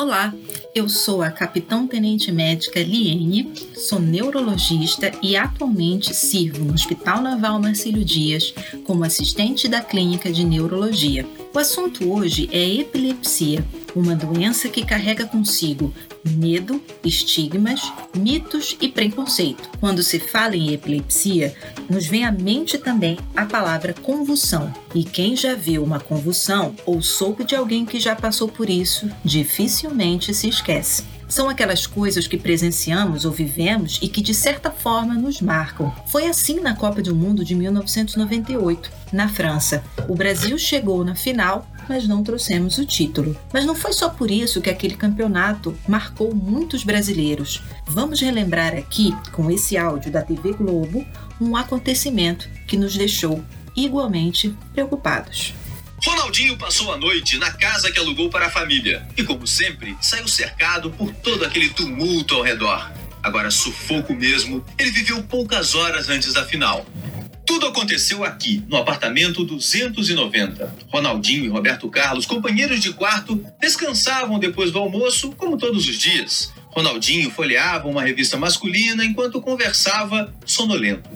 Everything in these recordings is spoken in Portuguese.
Olá, eu sou a capitão tenente médica Liene, sou neurologista e atualmente sirvo no Hospital Naval Marcílio Dias como assistente da clínica de neurologia. O assunto hoje é epilepsia, uma doença que carrega consigo medo, estigmas, mitos e preconceito. Quando se fala em epilepsia, nos vem à mente também a palavra convulsão. E quem já viu uma convulsão ou soube de alguém que já passou por isso, dificilmente se esquece. São aquelas coisas que presenciamos ou vivemos e que de certa forma nos marcam. Foi assim na Copa do Mundo de 1998, na França. O Brasil chegou na final, mas não trouxemos o título. Mas não foi só por isso que aquele campeonato marcou muitos brasileiros. Vamos relembrar aqui, com esse áudio da TV Globo, um acontecimento que nos deixou igualmente preocupados. Ronaldinho passou a noite na casa que alugou para a família e, como sempre, saiu cercado por todo aquele tumulto ao redor. Agora, sufoco mesmo, ele viveu poucas horas antes da final. Tudo aconteceu aqui, no apartamento 290. Ronaldinho e Roberto Carlos, companheiros de quarto, descansavam depois do almoço, como todos os dias. Ronaldinho folheava uma revista masculina enquanto conversava sonolento.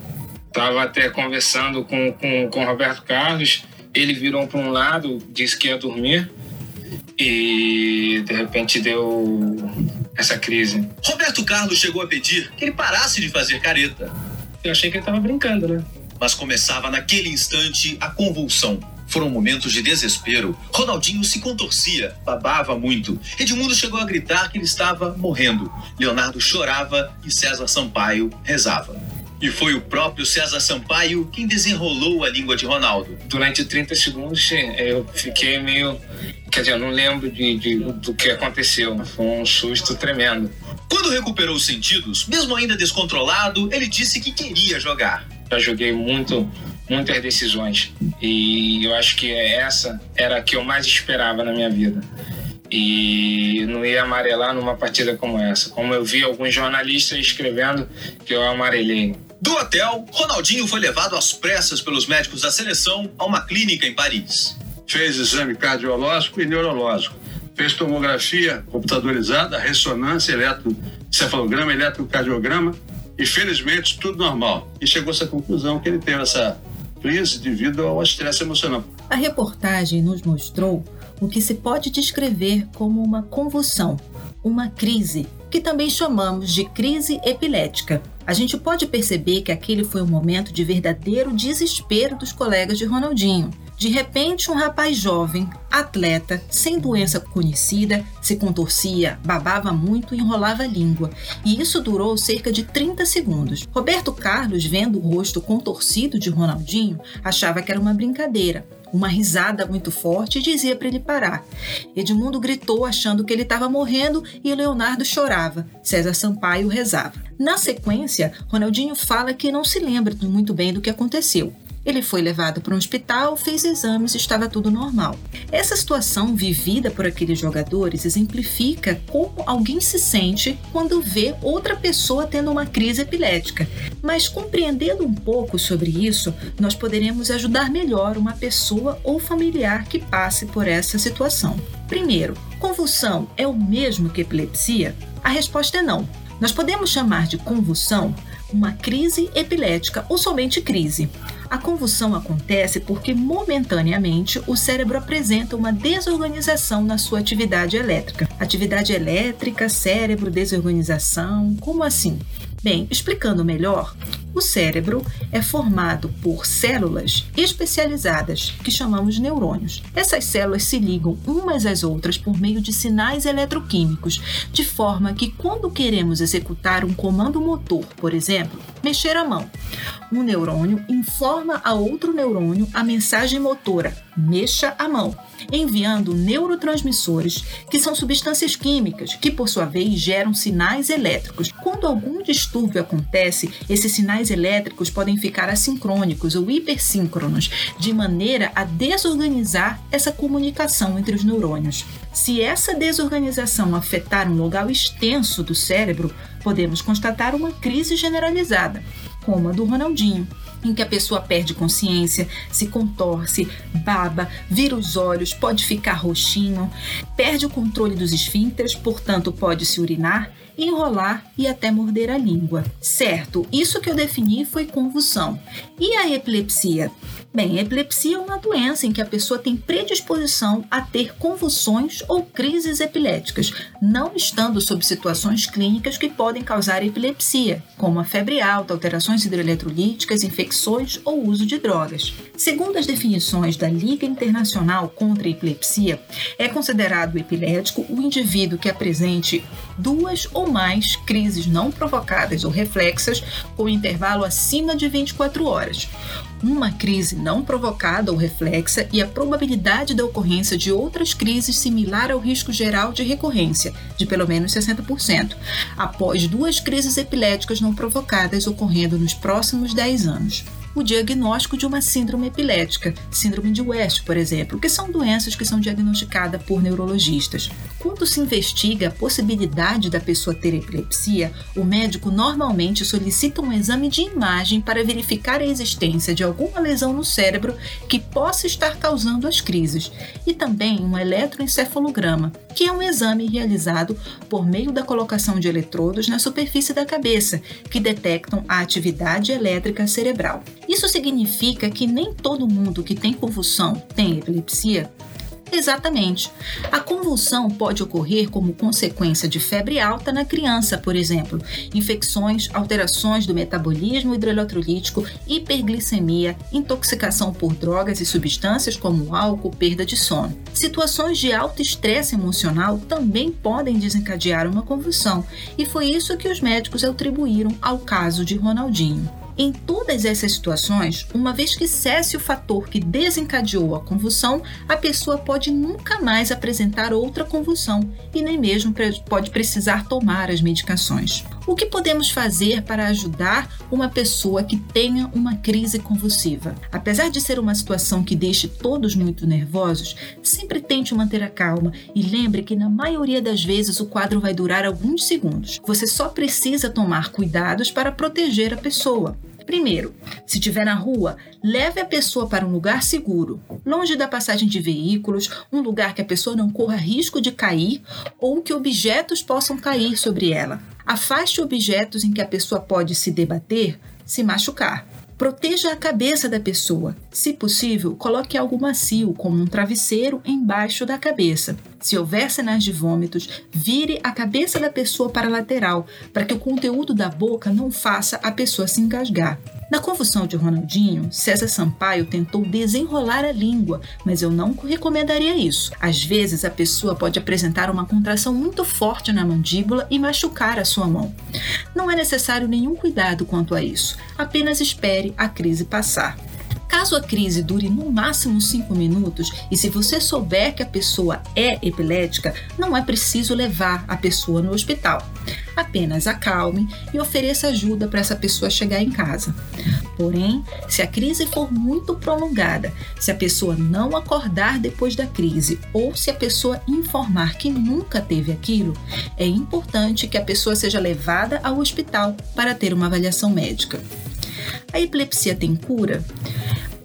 Estava até conversando com, com, com Roberto Carlos ele virou para um lado, disse que ia dormir e de repente deu essa crise. Roberto Carlos chegou a pedir que ele parasse de fazer careta. Eu achei que ele estava brincando, né? Mas começava naquele instante a convulsão. Foram momentos de desespero. Ronaldinho se contorcia, babava muito. Edmundo chegou a gritar que ele estava morrendo. Leonardo chorava e César Sampaio rezava. E foi o próprio César Sampaio quem desenrolou a língua de Ronaldo. Durante 30 segundos eu fiquei meio. Quer dizer, eu não lembro de, de, do que aconteceu. Foi um susto tremendo. Quando recuperou os sentidos, mesmo ainda descontrolado, ele disse que queria jogar. Já joguei muito, muitas decisões. E eu acho que essa era a que eu mais esperava na minha vida e não ia amarelar numa partida como essa. Como eu vi alguns jornalistas escrevendo que eu amarelei. Do hotel, Ronaldinho foi levado às pressas pelos médicos da seleção a uma clínica em Paris. Fez exame cardiológico e neurológico. Fez tomografia computadorizada, ressonância, eletrocefalograma, eletrocardiograma e felizmente tudo normal. E chegou a essa conclusão que ele teve essa crise devido ao estresse emocional. A reportagem nos mostrou o que se pode descrever como uma convulsão, uma crise, que também chamamos de crise epilética. A gente pode perceber que aquele foi um momento de verdadeiro desespero dos colegas de Ronaldinho. De repente, um rapaz jovem, atleta, sem doença conhecida, se contorcia, babava muito e enrolava a língua. E isso durou cerca de 30 segundos. Roberto Carlos, vendo o rosto contorcido de Ronaldinho, achava que era uma brincadeira uma risada muito forte e dizia para ele parar. Edmundo gritou achando que ele estava morrendo e Leonardo chorava. César Sampaio rezava. Na sequência, Ronaldinho fala que não se lembra muito bem do que aconteceu. Ele foi levado para um hospital, fez exames e estava tudo normal. Essa situação vivida por aqueles jogadores exemplifica como alguém se sente quando vê outra pessoa tendo uma crise epilética. Mas compreendendo um pouco sobre isso, nós poderemos ajudar melhor uma pessoa ou familiar que passe por essa situação. Primeiro, convulsão é o mesmo que epilepsia? A resposta é não. Nós podemos chamar de convulsão uma crise epilética ou somente crise. A convulsão acontece porque momentaneamente o cérebro apresenta uma desorganização na sua atividade elétrica. Atividade elétrica, cérebro, desorganização, como assim? Bem, explicando melhor, o cérebro é formado por células especializadas, que chamamos neurônios. Essas células se ligam umas às outras por meio de sinais eletroquímicos, de forma que quando queremos executar um comando motor, por exemplo, mexer a mão, um neurônio informa a outro neurônio a mensagem motora: mexa a mão enviando neurotransmissores, que são substâncias químicas que, por sua vez, geram sinais elétricos. Quando algum distúrbio acontece, esses sinais elétricos podem ficar assincrônicos ou hipersíncronos, de maneira a desorganizar essa comunicação entre os neurônios. Se essa desorganização afetar um local extenso do cérebro, podemos constatar uma crise generalizada, como a do Ronaldinho. Em que a pessoa perde consciência, se contorce, baba, vira os olhos, pode ficar roxinho, perde o controle dos esfíncteres, portanto pode se urinar, enrolar e até morder a língua. Certo, isso que eu defini foi convulsão. E a epilepsia? Bem, a epilepsia é uma doença em que a pessoa tem predisposição a ter convulsões ou crises epiléticas, não estando sob situações clínicas que podem causar epilepsia, como a febre alta, alterações hidroeletrolíticas, infecções ou uso de drogas. Segundo as definições da Liga Internacional contra a Epilepsia, é considerado epilético o indivíduo que apresente duas ou mais crises não provocadas ou reflexas com intervalo acima de 24 horas. Uma crise não provocada ou reflexa e a probabilidade da ocorrência de outras crises similar ao risco geral de recorrência, de pelo menos 60%, após duas crises epiléticas não provocadas ocorrendo nos próximos 10 anos o diagnóstico de uma síndrome epilética, síndrome de West, por exemplo, que são doenças que são diagnosticadas por neurologistas. Quando se investiga a possibilidade da pessoa ter epilepsia, o médico normalmente solicita um exame de imagem para verificar a existência de alguma lesão no cérebro que possa estar causando as crises, e também um eletroencefalograma, que é um exame realizado por meio da colocação de eletrodos na superfície da cabeça, que detectam a atividade elétrica cerebral. Isso significa que nem todo mundo que tem convulsão tem epilepsia? Exatamente. A convulsão pode ocorrer como consequência de febre alta na criança, por exemplo, infecções, alterações do metabolismo hidroeletrolítico, hiperglicemia, intoxicação por drogas e substâncias como álcool, perda de sono. Situações de alto estresse emocional também podem desencadear uma convulsão, e foi isso que os médicos atribuíram ao caso de Ronaldinho. Em todas essas situações, uma vez que cesse o fator que desencadeou a convulsão, a pessoa pode nunca mais apresentar outra convulsão e nem mesmo pode precisar tomar as medicações. O que podemos fazer para ajudar uma pessoa que tenha uma crise convulsiva? Apesar de ser uma situação que deixe todos muito nervosos, sempre tente manter a calma e lembre que na maioria das vezes o quadro vai durar alguns segundos. Você só precisa tomar cuidados para proteger a pessoa. Primeiro, se estiver na rua, leve a pessoa para um lugar seguro, longe da passagem de veículos, um lugar que a pessoa não corra risco de cair ou que objetos possam cair sobre ela. Afaste objetos em que a pessoa pode se debater, se machucar. Proteja a cabeça da pessoa. Se possível, coloque algo macio, como um travesseiro, embaixo da cabeça. Se houver sinais de vômitos, vire a cabeça da pessoa para a lateral, para que o conteúdo da boca não faça a pessoa se engasgar. Na confusão de Ronaldinho, César Sampaio tentou desenrolar a língua, mas eu não recomendaria isso. Às vezes, a pessoa pode apresentar uma contração muito forte na mandíbula e machucar a sua mão. Não é necessário nenhum cuidado quanto a isso, apenas espere a crise passar. Caso a crise dure no máximo 5 minutos e se você souber que a pessoa é epilética, não é preciso levar a pessoa no hospital. Apenas acalme e ofereça ajuda para essa pessoa chegar em casa. Porém, se a crise for muito prolongada, se a pessoa não acordar depois da crise ou se a pessoa informar que nunca teve aquilo, é importante que a pessoa seja levada ao hospital para ter uma avaliação médica. A epilepsia tem cura?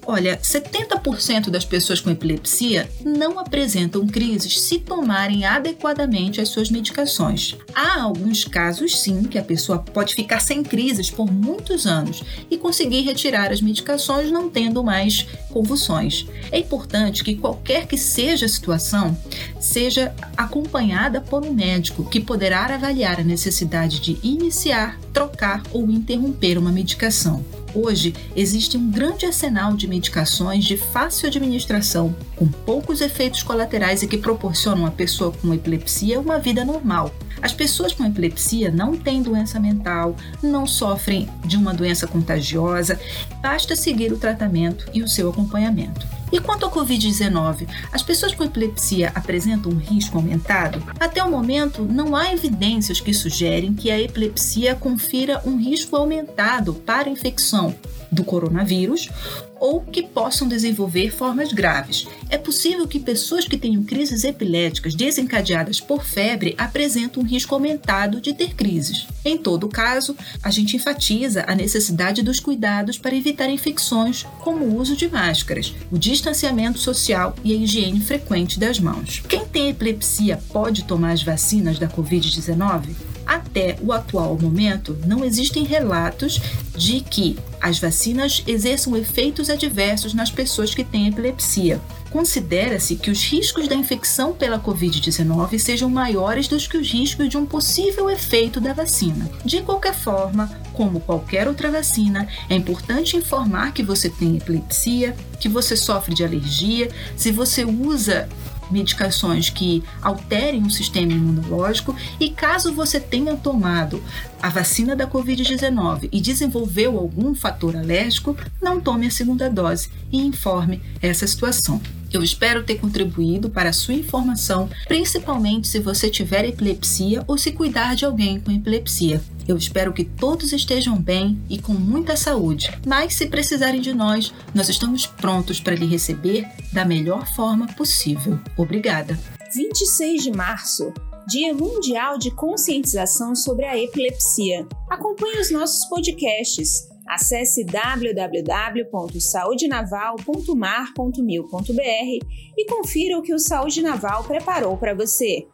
Olha, 70% das pessoas com epilepsia não apresentam crises se tomarem adequadamente as suas medicações. Há alguns casos, sim, que a pessoa pode ficar sem crises por muitos anos e conseguir retirar as medicações não tendo mais convulsões. É importante que qualquer que seja a situação, seja acompanhada por um médico que poderá avaliar a necessidade de iniciar, trocar ou interromper uma medicação. Hoje existe um grande arsenal de medicações de fácil administração, com poucos efeitos colaterais e que proporcionam à pessoa com epilepsia uma vida normal. As pessoas com epilepsia não têm doença mental, não sofrem de uma doença contagiosa, basta seguir o tratamento e o seu acompanhamento. E quanto ao Covid-19, as pessoas com epilepsia apresentam um risco aumentado? Até o momento, não há evidências que sugerem que a epilepsia confira um risco aumentado para infecção do coronavírus ou que possam desenvolver formas graves. É possível que pessoas que tenham crises epiléticas desencadeadas por febre apresentem um risco aumentado de ter crises. Em todo caso, a gente enfatiza a necessidade dos cuidados para evitar infecções, como o uso de máscaras, o distanciamento social e a higiene frequente das mãos. Quem tem epilepsia pode tomar as vacinas da Covid-19? Até o atual momento, não existem relatos de que as vacinas exerçam efeitos adversos nas pessoas que têm epilepsia. Considera-se que os riscos da infecção pela Covid-19 sejam maiores do que os riscos de um possível efeito da vacina. De qualquer forma, como qualquer outra vacina, é importante informar que você tem epilepsia, que você sofre de alergia, se você usa medicações que alterem o sistema imunológico e caso você tenha tomado a vacina da Covid-19 e desenvolveu algum fator alérgico, não tome a segunda dose e informe essa situação. Eu espero ter contribuído para a sua informação, principalmente se você tiver epilepsia ou se cuidar de alguém com epilepsia. Eu espero que todos estejam bem e com muita saúde. Mas se precisarem de nós, nós estamos prontos para lhe receber da melhor forma possível. Obrigada. 26 de março Dia Mundial de Conscientização sobre a Epilepsia. Acompanhe os nossos podcasts Acesse www.saudenaval.mar.mil.br e confira o que o Saúde Naval preparou para você.